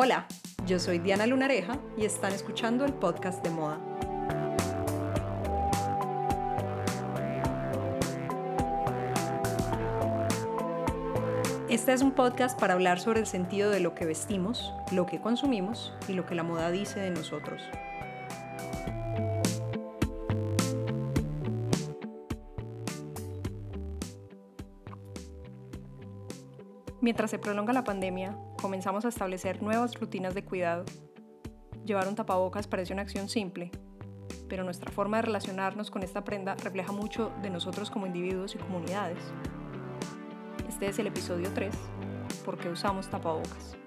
Hola, yo soy Diana Lunareja y están escuchando el podcast de moda. Este es un podcast para hablar sobre el sentido de lo que vestimos, lo que consumimos y lo que la moda dice de nosotros. Mientras se prolonga la pandemia, comenzamos a establecer nuevas rutinas de cuidado. Llevar un tapabocas parece una acción simple, pero nuestra forma de relacionarnos con esta prenda refleja mucho de nosotros como individuos y comunidades. Este es el episodio 3, ¿por qué usamos tapabocas?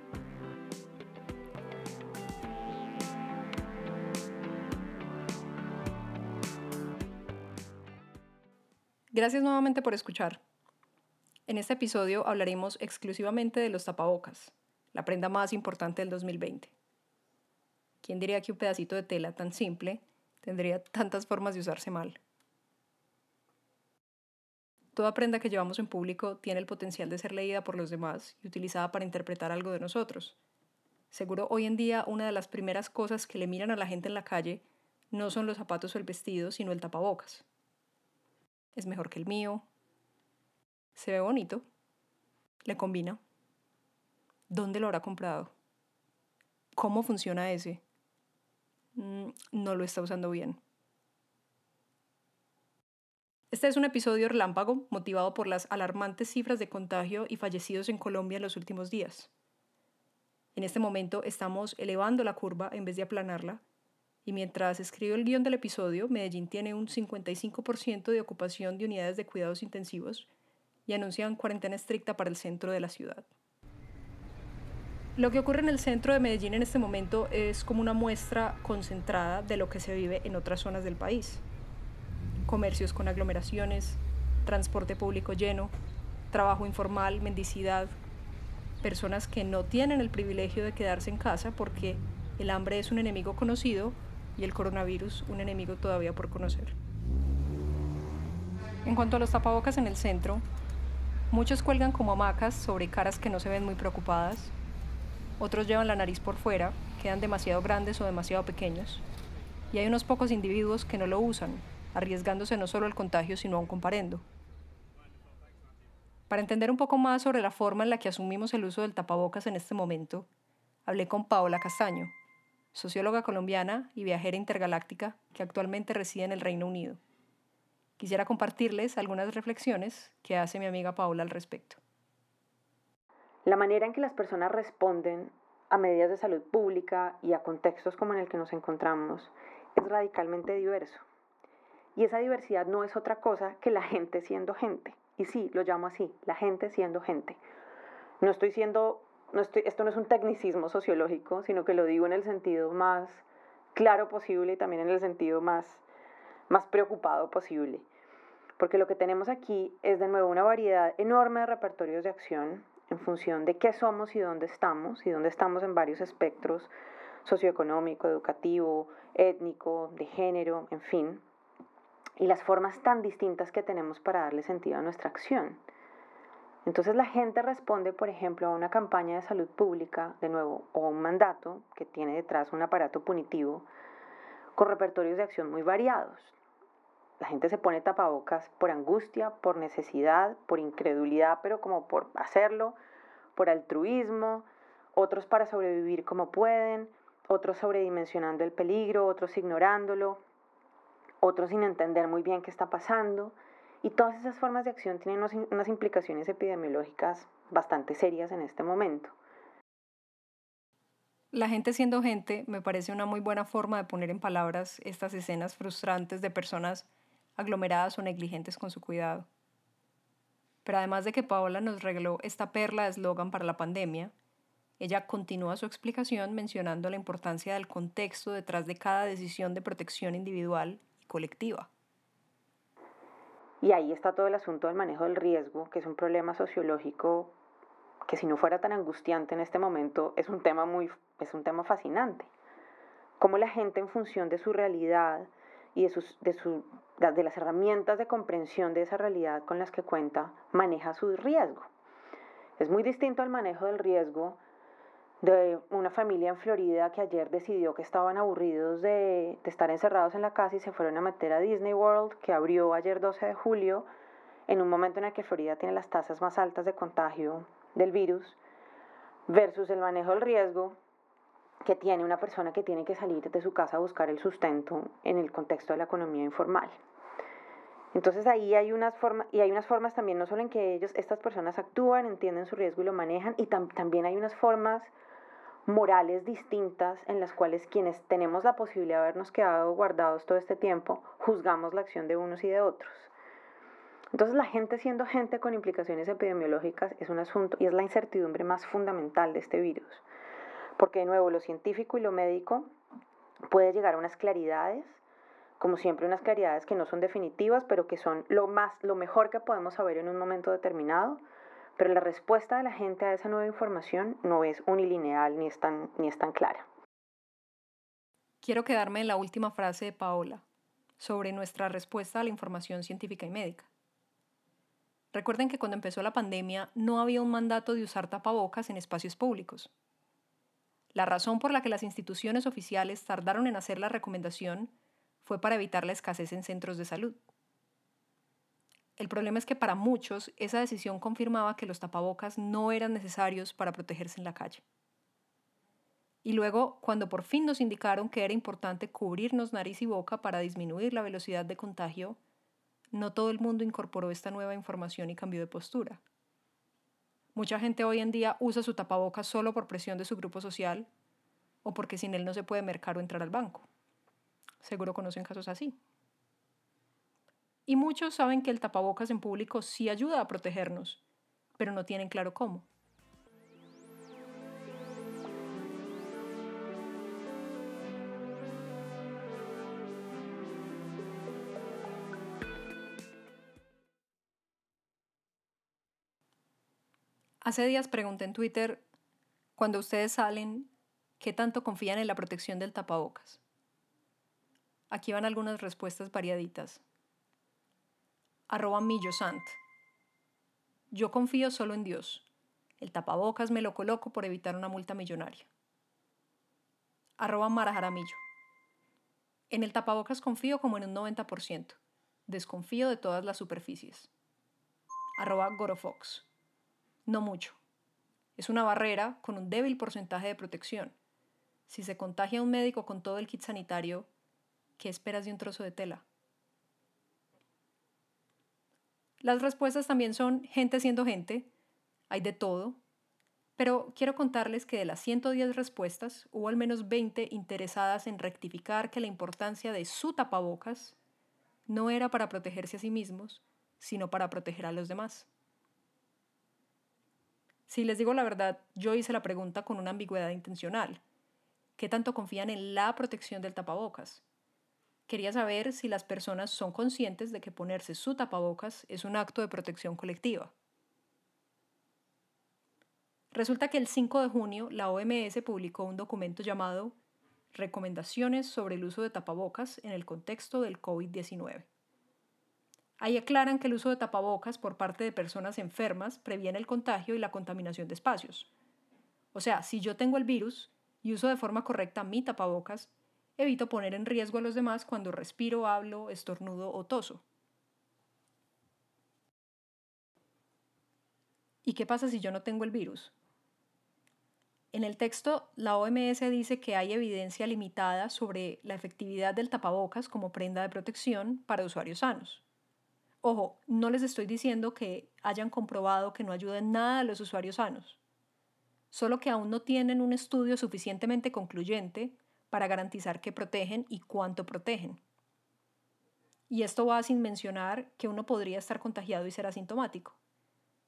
Gracias nuevamente por escuchar. En este episodio hablaremos exclusivamente de los tapabocas, la prenda más importante del 2020. ¿Quién diría que un pedacito de tela tan simple tendría tantas formas de usarse mal? Toda prenda que llevamos en público tiene el potencial de ser leída por los demás y utilizada para interpretar algo de nosotros. Seguro hoy en día una de las primeras cosas que le miran a la gente en la calle no son los zapatos o el vestido, sino el tapabocas. Es mejor que el mío. Se ve bonito. Le combina. ¿Dónde lo habrá comprado? ¿Cómo funciona ese? Mm, no lo está usando bien. Este es un episodio relámpago motivado por las alarmantes cifras de contagio y fallecidos en Colombia en los últimos días. En este momento estamos elevando la curva en vez de aplanarla, y mientras escribo el guion del episodio, Medellín tiene un 55% de ocupación de unidades de cuidados intensivos y anuncian cuarentena estricta para el centro de la ciudad. Lo que ocurre en el centro de Medellín en este momento es como una muestra concentrada de lo que se vive en otras zonas del país. Comercios con aglomeraciones, transporte público lleno, trabajo informal, mendicidad, personas que no tienen el privilegio de quedarse en casa porque el hambre es un enemigo conocido y el coronavirus un enemigo todavía por conocer. En cuanto a los tapabocas en el centro, muchos cuelgan como hamacas sobre caras que no se ven muy preocupadas otros llevan la nariz por fuera, quedan demasiado grandes o demasiado pequeños, y hay unos pocos individuos que no lo usan, arriesgándose no solo al contagio, sino a un comparendo. Para entender un poco más sobre la forma en la que asumimos el uso del tapabocas en este momento, hablé con Paola Castaño, socióloga colombiana y viajera intergaláctica que actualmente reside en el Reino Unido. Quisiera compartirles algunas reflexiones que hace mi amiga Paola al respecto. La manera en que las personas responden a medidas de salud pública y a contextos como en el que nos encontramos es radicalmente diverso. Y esa diversidad no es otra cosa que la gente siendo gente. Y sí, lo llamo así, la gente siendo gente. No estoy siendo, no estoy, esto no es un tecnicismo sociológico, sino que lo digo en el sentido más claro posible y también en el sentido más, más preocupado posible. Porque lo que tenemos aquí es de nuevo una variedad enorme de repertorios de acción en función de qué somos y dónde estamos, y dónde estamos en varios espectros socioeconómico, educativo, étnico, de género, en fin, y las formas tan distintas que tenemos para darle sentido a nuestra acción. Entonces la gente responde, por ejemplo, a una campaña de salud pública, de nuevo, o a un mandato que tiene detrás un aparato punitivo, con repertorios de acción muy variados. La gente se pone tapabocas por angustia, por necesidad, por incredulidad, pero como por hacerlo, por altruismo, otros para sobrevivir como pueden, otros sobredimensionando el peligro, otros ignorándolo, otros sin entender muy bien qué está pasando. Y todas esas formas de acción tienen unas implicaciones epidemiológicas bastante serias en este momento. La gente siendo gente me parece una muy buena forma de poner en palabras estas escenas frustrantes de personas aglomeradas o negligentes con su cuidado. Pero además de que Paola nos regaló esta perla de eslogan para la pandemia, ella continúa su explicación mencionando la importancia del contexto detrás de cada decisión de protección individual y colectiva. Y ahí está todo el asunto del manejo del riesgo, que es un problema sociológico que si no fuera tan angustiante en este momento es un tema muy es un tema fascinante. Cómo la gente en función de su realidad y de, sus, de, su, de las herramientas de comprensión de esa realidad con las que cuenta, maneja su riesgo. Es muy distinto al manejo del riesgo de una familia en Florida que ayer decidió que estaban aburridos de, estar encerrados en la casa y se fueron a meter a Disney World, que abrió ayer 12 de julio, en un momento en el que Florida tiene las tasas más altas de contagio del virus, versus el manejo del riesgo que tiene una persona que tiene que salir de su casa a buscar el sustento en el contexto de la economía informal. Entonces ahí hay unas formas, y hay unas formas también, no solo en que ellos, estas personas actúan, entienden su riesgo y lo manejan, y también hay unas formas morales distintas en las cuales quienes tenemos la posibilidad de habernos quedado guardados todo este tiempo, juzgamos la acción de unos y de otros. Entonces la gente siendo gente con implicaciones epidemiológicas es un asunto y es la incertidumbre más fundamental de este virus. Porque de nuevo lo científico y lo médico puede llegar a unas claridades, como siempre unas claridades que no son definitivas, pero que son lo más lo mejor que podemos saber en un momento determinado, pero la respuesta de la gente a esa nueva información no es unilineal ni es tan, ni es tan clara. Quiero quedarme en la última frase de Paola sobre nuestra respuesta a la información científica y médica. Recuerden que cuando empezó la pandemia no había un mandato de usar tapabocas en espacios públicos. La razón por la que las instituciones oficiales tardaron en hacer la recomendación fue para evitar la escasez en centros de salud. El problema es que para muchos esa decisión confirmaba que los tapabocas no eran necesarios para protegerse en la calle. Y luego, cuando por fin nos indicaron que era importante cubrirnos nariz y boca para disminuir la velocidad de contagio, no todo el mundo incorporó esta nueva información y cambió de postura. Mucha gente hoy en día usa su tapabocas solo por presión de su grupo social o porque sin él no se puede mercar o entrar al banco. Seguro conocen casos así. Y muchos saben que el tapabocas en público sí ayuda a protegernos, pero no tienen claro cómo. Hace días pregunté en Twitter, cuando ustedes salen, ¿qué tanto confían en la protección del tapabocas? Aquí van algunas respuestas variaditas arroba millosant. Yo confío solo en Dios. El tapabocas me lo coloco por evitar una multa millonaria. Arroba marajaramillo. En el tapabocas confío como en un 90%. Desconfío de todas las superficies. Arroba gorofox. No mucho. Es una barrera con un débil porcentaje de protección. Si se contagia un médico con todo el kit sanitario, ¿qué esperas de un trozo de tela? Las respuestas también son gente siendo gente, hay de todo, pero quiero contarles que de las 110 respuestas hubo al menos 20 interesadas en rectificar que la importancia de su tapabocas no era para protegerse a sí mismos, sino para proteger a los demás. Si les digo la verdad, yo hice la pregunta con una ambigüedad intencional. ¿Qué tanto confían en la protección del tapabocas? Quería saber si las personas son conscientes de que ponerse su tapabocas es un acto de protección colectiva. Resulta que el 5 de junio la OMS publicó un documento llamado Recomendaciones sobre el uso de tapabocas en el contexto del COVID-19. Ahí aclaran que el uso de tapabocas por parte de personas enfermas previene el contagio y la contaminación de espacios. O sea, si yo tengo el virus y uso de forma correcta mi tapabocas, evito poner en riesgo a los demás cuando respiro, hablo, estornudo o toso. ¿Y qué pasa si yo no tengo el virus? En el texto, la OMS dice que hay evidencia limitada sobre la efectividad del tapabocas como prenda de protección para usuarios sanos. Ojo, no les estoy diciendo que hayan comprobado que no ayuden nada a los usuarios sanos, solo que aún no tienen un estudio suficientemente concluyente para garantizar que protegen y cuánto protegen. Y esto va sin mencionar que uno podría estar contagiado y ser asintomático.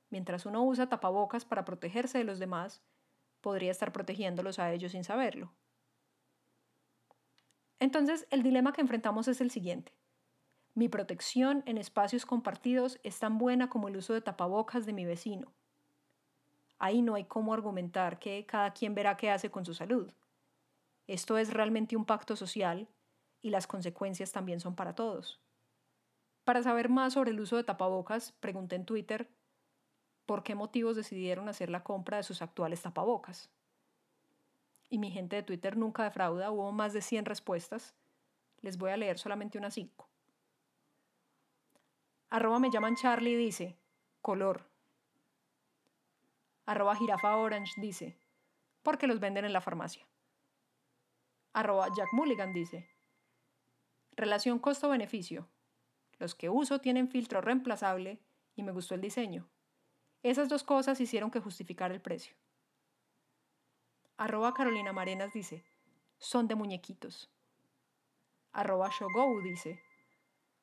Mientras uno usa tapabocas para protegerse de los demás, podría estar protegiéndolos a ellos sin saberlo. Entonces, el dilema que enfrentamos es el siguiente. Mi protección en espacios compartidos es tan buena como el uso de tapabocas de mi vecino. Ahí no hay cómo argumentar que cada quien verá qué hace con su salud. Esto es realmente un pacto social y las consecuencias también son para todos. Para saber más sobre el uso de tapabocas, pregunté en Twitter por qué motivos decidieron hacer la compra de sus actuales tapabocas. y mi gente de Twitter nunca defrauda, hubo más de 100 respuestas. Les voy a leer solamente unas 5. Arroba me llaman Charlie dice, color. Arroba jirafa orange dice, porque los venden en la farmacia. Arroba Jack Mulligan dice, relación costo-beneficio. Los que uso tienen filtro reemplazable y me gustó el diseño. Esas dos cosas hicieron que justificara el precio. Arroba Carolina Marenas dice, son de muñequitos. Arroba Shogo dice,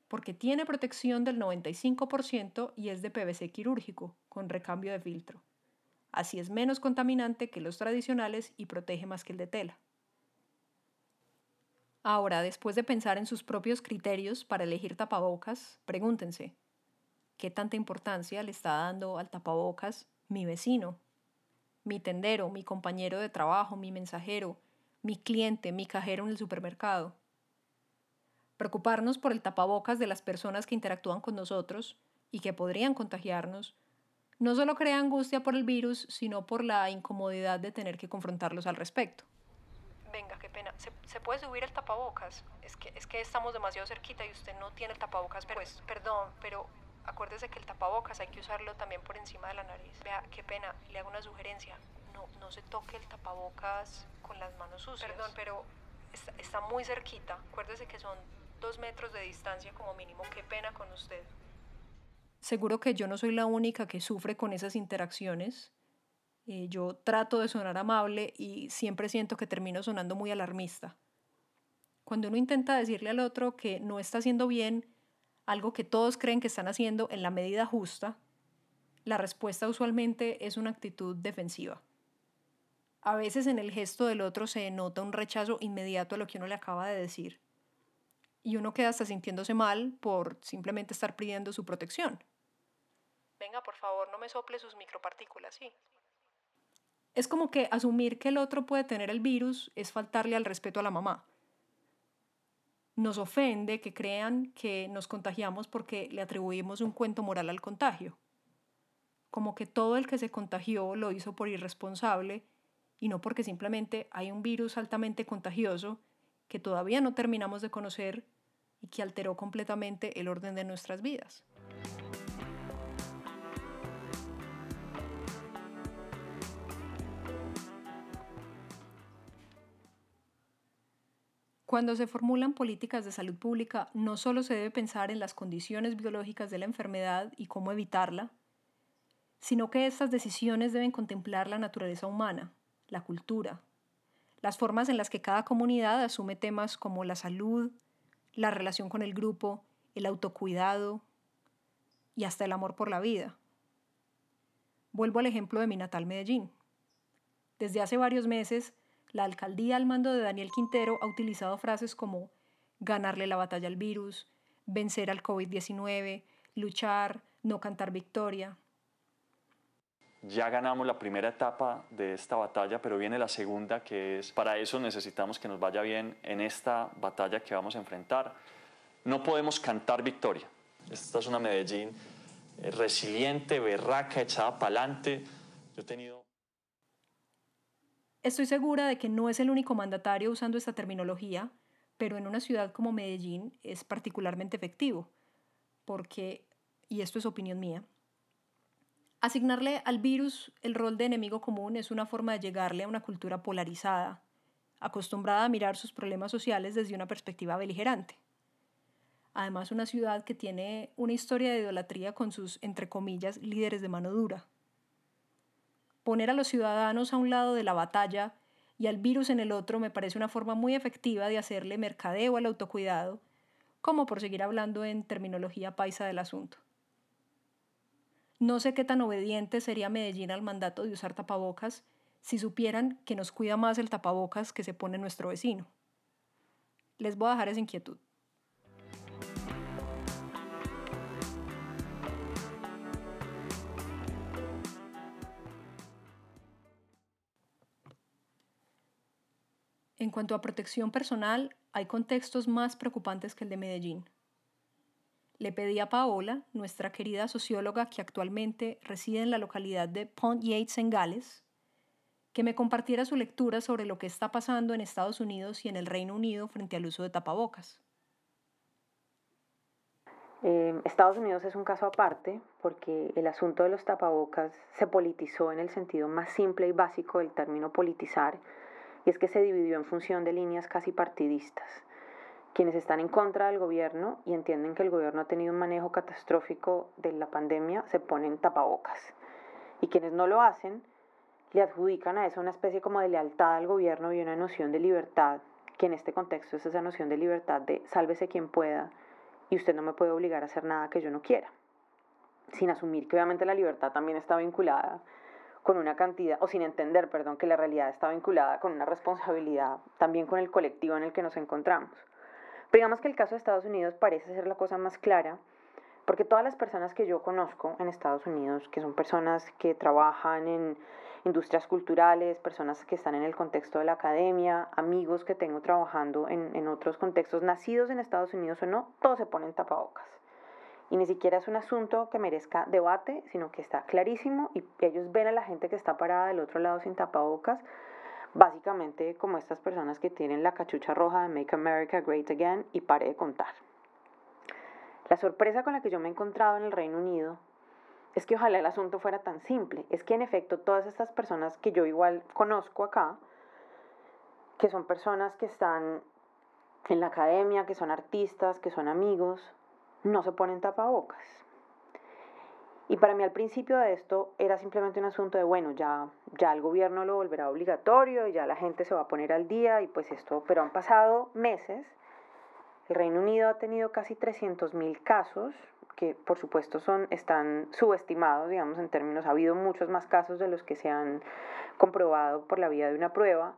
porque tiene protección del 95% y es de PVC quirúrgico, con recambio de filtro. Así es menos contaminante que los tradicionales y protege más que el de tela. Ahora, después de pensar en sus propios criterios para elegir tapabocas, pregúntense, ¿qué tanta importancia le está dando al tapabocas mi vecino, mi tendero, mi compañero de trabajo, mi mensajero, mi cliente, mi cajero en el supermercado? Preocuparnos por el tapabocas de las personas que interactúan con nosotros y que podrían contagiarnos no solo crea angustia por el virus, sino por la incomodidad de tener que confrontarlos al respecto. Venga, qué pena. ¿Se, puede subir el tapabocas? Es que, es que estamos demasiado cerquita y usted no tiene el tapabocas pues. Perdón, pero acuérdese que el tapabocas hay que usarlo también por encima de la nariz. Vea, qué pena, le hago una sugerencia. No, no se toque el tapabocas con las manos sucias. Perdón, pero está, está muy cerquita. Acuérdese que son dos metros de distancia como mínimo. Qué pena con usted. Seguro que yo no soy la única que sufre con esas interacciones. Eh, yo trato de sonar amable y siempre siento que termino sonando muy alarmista. Cuando uno intenta decirle al otro que no está haciendo bien algo que todos creen que están haciendo en la medida justa, la respuesta usualmente es una actitud defensiva. A veces en el gesto del otro se nota un rechazo inmediato a lo que uno le acaba de decir. Y uno queda hasta sintiéndose mal por simplemente estar pidiendo su protección. Venga, por favor, no me sople sus micropartículas, sí. Es como que asumir que el otro puede tener el virus es faltarle al respeto a la mamá. Nos ofende que crean que nos contagiamos porque le atribuimos un cuento moral al contagio. Como que todo el que se contagió lo hizo por irresponsable y no porque simplemente hay un virus altamente contagioso que todavía no terminamos de conocer y que alteró completamente el orden de nuestras vidas. Cuando se formulan políticas de salud pública, no solo se debe pensar en las condiciones biológicas de la enfermedad y cómo evitarla, sino que estas decisiones deben contemplar la naturaleza humana, la cultura, las formas en las que cada comunidad asume temas como la salud, la relación con el grupo, el autocuidado y hasta el amor por la vida. Vuelvo al ejemplo de mi natal Medellín. Desde hace varios meses, la alcaldía al mando de Daniel Quintero ha utilizado frases como ganarle la batalla al virus, vencer al COVID-19, luchar, no cantar victoria. Ya ganamos la primera etapa de esta batalla, pero viene la segunda, que es para eso necesitamos que nos vaya bien en esta batalla que vamos a enfrentar. No podemos cantar victoria. Esta es una Medellín eh, resiliente, berraca, echada para adelante. Yo he tenido Estoy segura de que no es el único mandatario usando esta terminología, pero en una ciudad como Medellín es particularmente efectivo, porque, y esto es opinión mía, asignarle al virus el rol de enemigo común es una forma de llegarle a una cultura polarizada, acostumbrada a mirar sus problemas sociales desde una perspectiva beligerante. Además, una ciudad que tiene una historia de idolatría con sus, entre comillas, líderes de mano dura poner a los ciudadanos a un lado de la batalla y al virus en el otro me parece una forma muy efectiva de hacerle mercadeo al autocuidado, como por seguir hablando en terminología paisa del asunto. No sé qué tan obediente sería Medellín al mandato de usar tapabocas si supieran que nos cuida más el tapabocas que se pone nuestro vecino. Les voy a dejar esa inquietud. En cuanto a protección personal, hay contextos más preocupantes que el de Medellín. Le pedí a Paola, nuestra querida socióloga que actualmente reside en la localidad de Pont Yates en Gales, que me compartiera su lectura sobre lo que está pasando en Estados Unidos y en el Reino Unido frente al uso de tapabocas. Eh, Estados Unidos es un caso aparte porque el asunto de los tapabocas se politizó en el sentido más simple y básico del término politizar y es que se dividió en función de líneas casi partidistas. Quienes están en contra del gobierno y entienden que el gobierno ha tenido un manejo catastrófico de la pandemia se ponen tapabocas. Y quienes no lo hacen le adjudican a eso una especie como de lealtad al gobierno y una noción de libertad, que en este contexto es esa noción de libertad de sálvese quien pueda y usted no me puede obligar a hacer nada que yo no quiera. Sin asumir que obviamente la libertad también está vinculada con una cantidad, o sin entender, perdón, que la realidad está vinculada con una responsabilidad también con el colectivo en el que nos encontramos. Pero digamos que el caso de Estados Unidos parece ser la cosa más clara, porque todas las personas que yo conozco en Estados Unidos, que son personas que trabajan en industrias culturales, personas que están en el contexto de la academia, amigos que tengo trabajando en, otros contextos, nacidos en Estados Unidos o no, todos se ponen tapabocas. Y ni siquiera es un asunto que merezca debate, sino que está clarísimo y ellos ven a la gente que está parada del otro lado sin tapabocas, básicamente como estas personas que tienen la cachucha roja de Make America Great Again y pare de contar. La sorpresa con la que yo me he encontrado en el Reino Unido es que ojalá el asunto fuera tan simple. Es que en efecto todas estas personas que yo igual conozco acá, que son personas que están en la academia, que son artistas, que son amigos, no se ponen tapabocas. Y para mí al principio de esto era simplemente un asunto de, bueno, ya, ya el gobierno lo volverá obligatorio y ya la gente se va a poner al día y pues esto, pero han pasado meses. El Reino Unido ha tenido casi 300.000 casos, que por supuesto son, están subestimados, digamos, en términos, ha habido muchos más casos de los que se han comprobado por la vía de una prueba.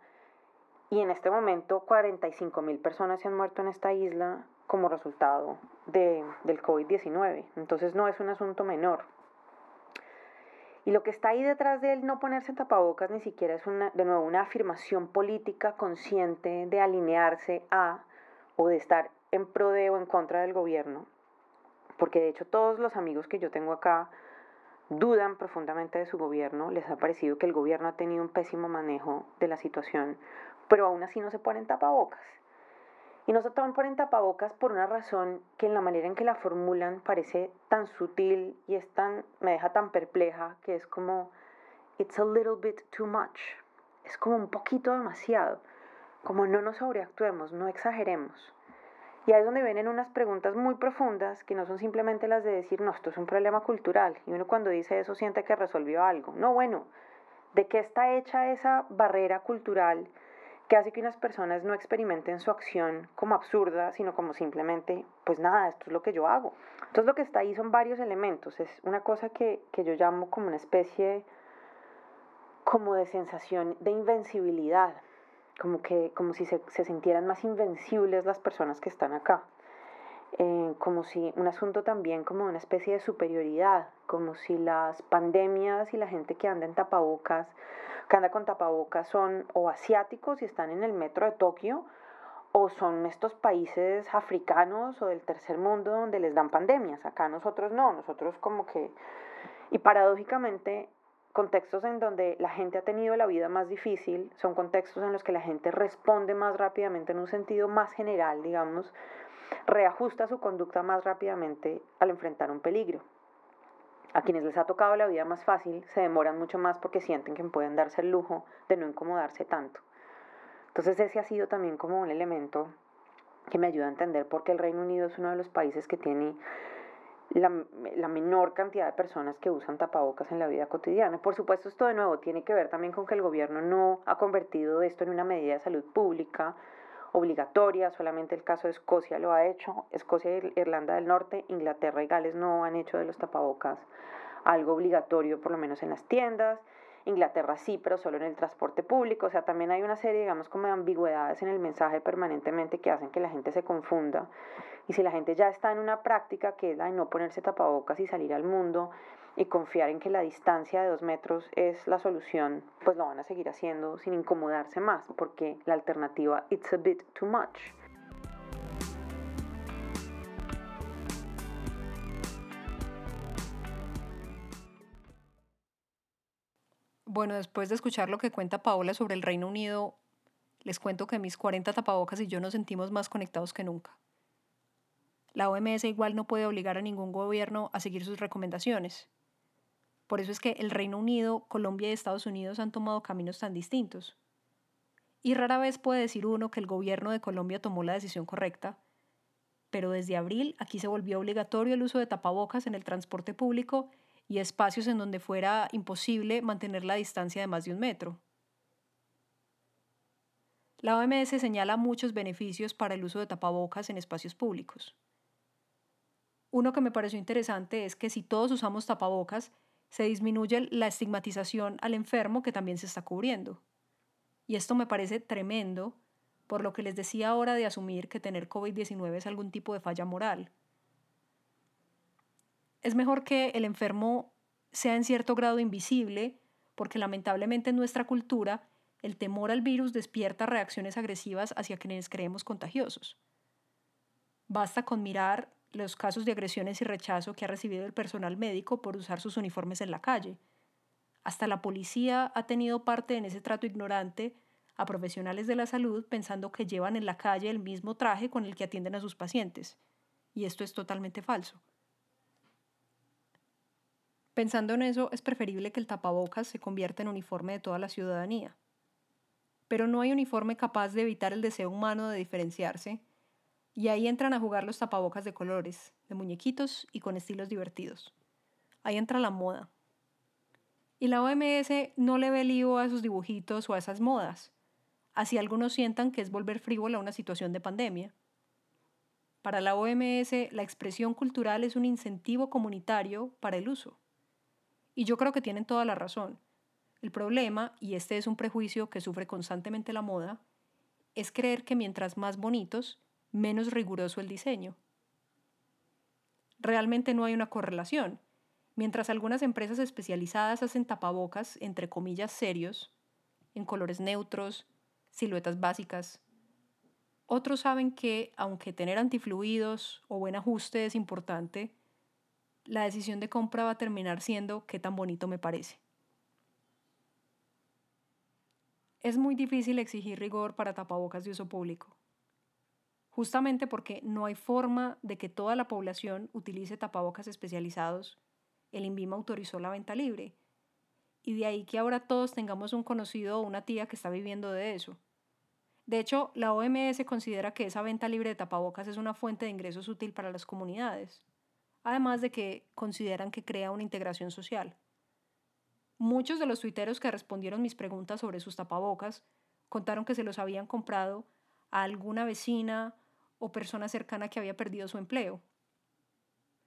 Y en este momento 45 mil personas se han muerto en esta isla como resultado de, del COVID-19. Entonces no es un asunto menor. Y lo que está ahí detrás de él no ponerse tapabocas ni siquiera es una, de nuevo una afirmación política consciente de alinearse a o de estar en pro de o en contra del gobierno, porque de hecho todos los amigos que yo tengo acá dudan profundamente de su gobierno, les ha parecido que el gobierno ha tenido un pésimo manejo de la situación, pero aún así no se ponen tapabocas. Y no se ponen tapabocas por una razón que en la manera en que la formulan parece tan sutil y es tan, me deja tan perpleja, que es como, it's a little bit too much. Es como un poquito demasiado. Como no nos sobreactuemos, no exageremos. Y ahí es donde vienen unas preguntas muy profundas que no son simplemente las de decir, no, esto es un problema cultural. Y uno cuando dice eso siente que resolvió algo. No, bueno, ¿de qué está hecha esa barrera cultural que hace que unas personas no experimenten su acción como absurda, sino como simplemente, pues nada, esto es lo que yo hago? Entonces lo que está ahí son varios elementos. Es una cosa que, que yo llamo como una especie como de sensación de invencibilidad como, que, como si se, sintieran más invencibles las personas que están acá. Eh, como si un asunto también como una especie de superioridad, como si las pandemias y la gente que anda en tapabocas, que anda con tapabocas son o asiáticos y están en el metro de Tokio, o son estos países africanos o del tercer mundo donde les dan pandemias. Acá nosotros no, nosotros como que... Y paradójicamente contextos en donde la gente ha tenido la vida más difícil, son contextos en los que la gente responde más rápidamente en un sentido más general, digamos, reajusta su conducta más rápidamente al enfrentar un peligro. A quienes les ha tocado la vida más fácil se demoran mucho más porque sienten que pueden darse el lujo de no incomodarse tanto. Entonces ese ha sido también como un elemento que me ayuda a entender por qué el Reino Unido es uno de los países que tiene la, menor cantidad de personas que usan tapabocas en la vida cotidiana. Por supuesto, esto de nuevo tiene que ver también con que el gobierno no ha convertido esto en una medida de salud pública obligatoria, solamente el caso de Escocia lo ha hecho, Escocia e Irlanda del Norte, Inglaterra y Gales no han hecho de los tapabocas algo obligatorio, por lo menos en las tiendas. Inglaterra sí, pero solo en el transporte público. O sea, también hay una serie, digamos, como de ambigüedades en el mensaje permanentemente que hacen que la gente se confunda. Y si la gente ya está en una práctica que es la de no ponerse tapabocas y salir al mundo y confiar en que la distancia de dos metros es la solución, pues lo van a seguir haciendo sin incomodarse más, porque la alternativa, it's a bit too much. Bueno, después de escuchar lo que cuenta Paola sobre el Reino Unido, les cuento que mis 40 tapabocas y yo nos sentimos más conectados que nunca. La OMS igual no puede obligar a ningún gobierno a seguir sus recomendaciones. Por eso es que el Reino Unido, Colombia y Estados Unidos han tomado caminos tan distintos. Y rara vez puede decir uno que el gobierno de Colombia tomó la decisión correcta, pero desde abril aquí se volvió obligatorio el uso de tapabocas en el transporte público y espacios en donde fuera imposible mantener la distancia de más de un metro. La OMS señala muchos beneficios para el uso de tapabocas en espacios públicos. Uno que me pareció interesante es que si todos usamos tapabocas, se disminuye la estigmatización al enfermo que también se está cubriendo. Y esto me parece tremendo por lo que les decía ahora de asumir que tener COVID-19 es algún tipo de falla moral. Es mejor que el enfermo sea en cierto grado invisible, porque lamentablemente en nuestra cultura el temor al virus despierta reacciones agresivas hacia quienes creemos contagiosos. Basta con mirar los casos de agresiones y rechazo que ha recibido el personal médico por usar sus uniformes en la calle. Hasta la policía ha tenido parte en ese trato ignorante a profesionales de la salud pensando que llevan en la calle el mismo traje con el que atienden a sus pacientes. Y esto es totalmente falso. Pensando en eso, es preferible que el tapabocas se convierta en uniforme de toda la ciudadanía. Pero no hay uniforme capaz de evitar el deseo humano de diferenciarse, y ahí entran a jugar los tapabocas de colores, de muñequitos y con estilos divertidos. Ahí entra la moda. Y la OMS no le ve lío a esos dibujitos o a esas modas así algunos sientan que es volver frívola una situación de pandemia. Para la OMS, la expresión cultural es un incentivo comunitario para el uso. Y yo creo que tienen toda la razón. El problema, y este es un prejuicio que sufre constantemente la moda, es creer que mientras más bonitos, menos riguroso el diseño. Realmente no hay una correlación. Mientras algunas empresas especializadas hacen tapabocas, entre comillas, serios, en colores neutros, siluetas básicas. Otros saben que, aunque tener antifluidos o buen ajuste es importante, la decisión de compra va a terminar siendo qué tan bonito me parece. Es muy difícil exigir rigor para tapabocas de uso público, justamente porque no hay forma de que toda la población utilice tapabocas especializados. El INVIMA autorizó la venta libre y de ahí que ahora todos tengamos un conocido o una tía que está viviendo de eso. De hecho, la OMS considera que esa venta libre de tapabocas es una fuente de ingresos útil para las comunidades, además de que consideran que crea una integración social. Muchos de los tuiteros que respondieron mis preguntas sobre sus tapabocas contaron que se los habían comprado a alguna vecina o persona cercana que había perdido su empleo.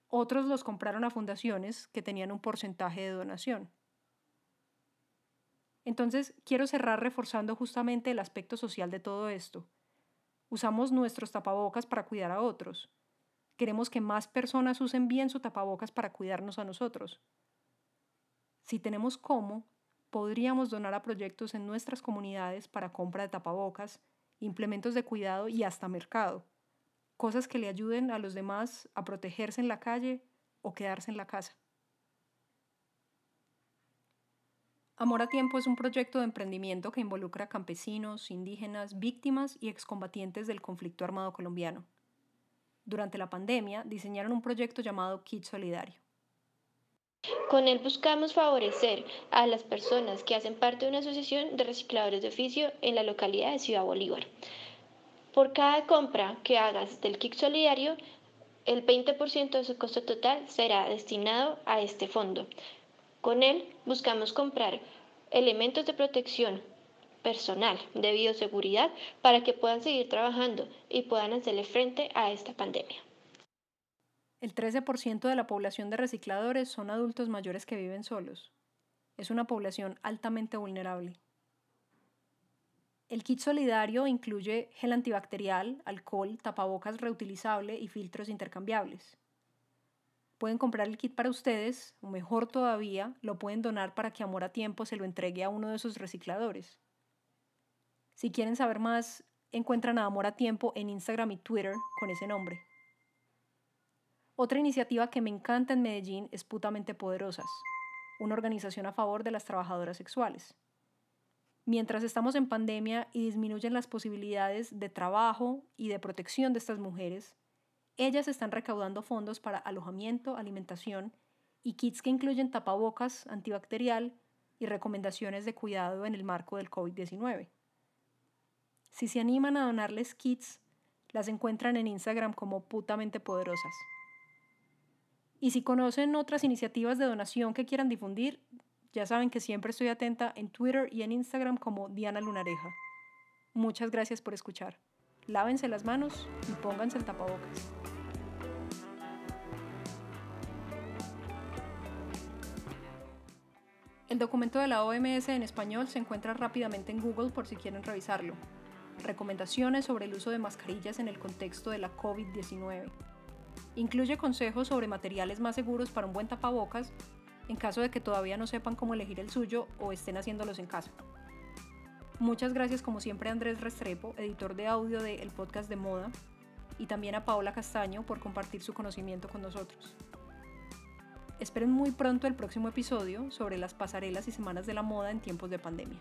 Otros los compraron a fundaciones que tenían un porcentaje de donación. Entonces, quiero cerrar reforzando justamente el aspecto social de todo esto. Usamos nuestros tapabocas para cuidar a otros. Queremos que más personas usen bien su tapabocas para cuidarnos a nosotros. Si tenemos cómo, podríamos donar a proyectos en nuestras comunidades para compra de tapabocas, implementos de cuidado y hasta mercado. Cosas que le ayuden a los demás a protegerse en la calle o quedarse en la casa. Amor a Tiempo es un proyecto de emprendimiento que involucra campesinos, indígenas, víctimas y excombatientes del conflicto armado colombiano. Durante la pandemia diseñaron un proyecto llamado Kit Solidario. Con él buscamos favorecer a las personas que hacen parte de una asociación de recicladores de oficio en la localidad de Ciudad Bolívar. Por cada compra que hagas del kit solidario, el 20% de su costo total será destinado a este fondo. Con él buscamos comprar elementos de protección personal de bioseguridad para que puedan seguir trabajando y puedan hacerle frente a esta pandemia. El 13% de la población de recicladores son adultos mayores que viven solos. Es una población altamente vulnerable. El kit solidario incluye gel antibacterial, alcohol, tapabocas reutilizable y filtros intercambiables. Pueden comprar el kit para ustedes, o mejor todavía, lo pueden donar para que Amor a Tiempo se lo entregue a uno de sus recicladores. Si quieren saber más, encuentran a Amor a Tiempo en Instagram y Twitter con ese nombre. Otra iniciativa que me encanta en Medellín es Putamente Poderosas, una organización a favor de las trabajadoras sexuales. Mientras estamos en pandemia y disminuyen las posibilidades de trabajo y de protección de estas mujeres, ellas están recaudando fondos para alojamiento, alimentación y kits que incluyen tapabocas, antibacterial y recomendaciones de cuidado en el marco del COVID-19. Si se animan a donarles kits, las encuentran en Instagram como putamente poderosas. Y si conocen otras iniciativas de donación que quieran difundir, ya saben que siempre estoy atenta en Twitter y en Instagram como Diana Lunareja. Muchas gracias por escuchar. Lávense las manos y pónganse el tapabocas. El documento de la OMS en español se encuentra rápidamente en Google por si quieren revisarlo. Recomendaciones sobre el uso de mascarillas en el contexto de la COVID-19. Incluye consejos sobre materiales más seguros para un buen tapabocas en caso de que todavía no sepan cómo elegir el suyo o estén haciéndolos en casa. Muchas gracias como siempre a Andrés Restrepo, editor de audio de El Podcast de Moda, y también a Paola Castaño por compartir su conocimiento con nosotros. Esperen muy pronto el próximo episodio sobre las pasarelas y semanas de la moda en tiempos de pandemia.